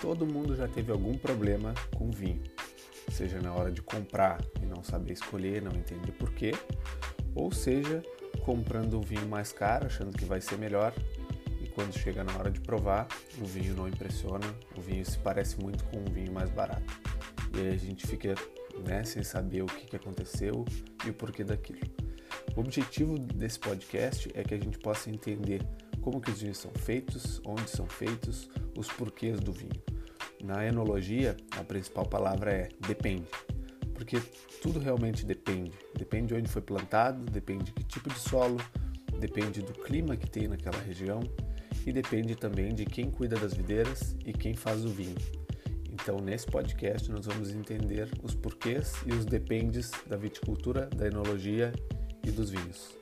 Todo mundo já teve algum problema com vinho, seja na hora de comprar e não saber escolher, não entender porquê, ou seja, comprando um vinho mais caro, achando que vai ser melhor, e quando chega na hora de provar, o vinho não impressiona, o vinho se parece muito com um vinho mais barato. E aí a gente fica né, sem saber o que aconteceu e o porquê daquilo. O objetivo desse podcast é que a gente possa entender como que os vinhos são feitos, onde são feitos, os porquês do vinho. Na enologia, a principal palavra é depende, porque tudo realmente depende. Depende de onde foi plantado, depende de que tipo de solo, depende do clima que tem naquela região e depende também de quem cuida das videiras e quem faz o vinho. Então, nesse podcast, nós vamos entender os porquês e os dependes da viticultura, da enologia e dos vinhos.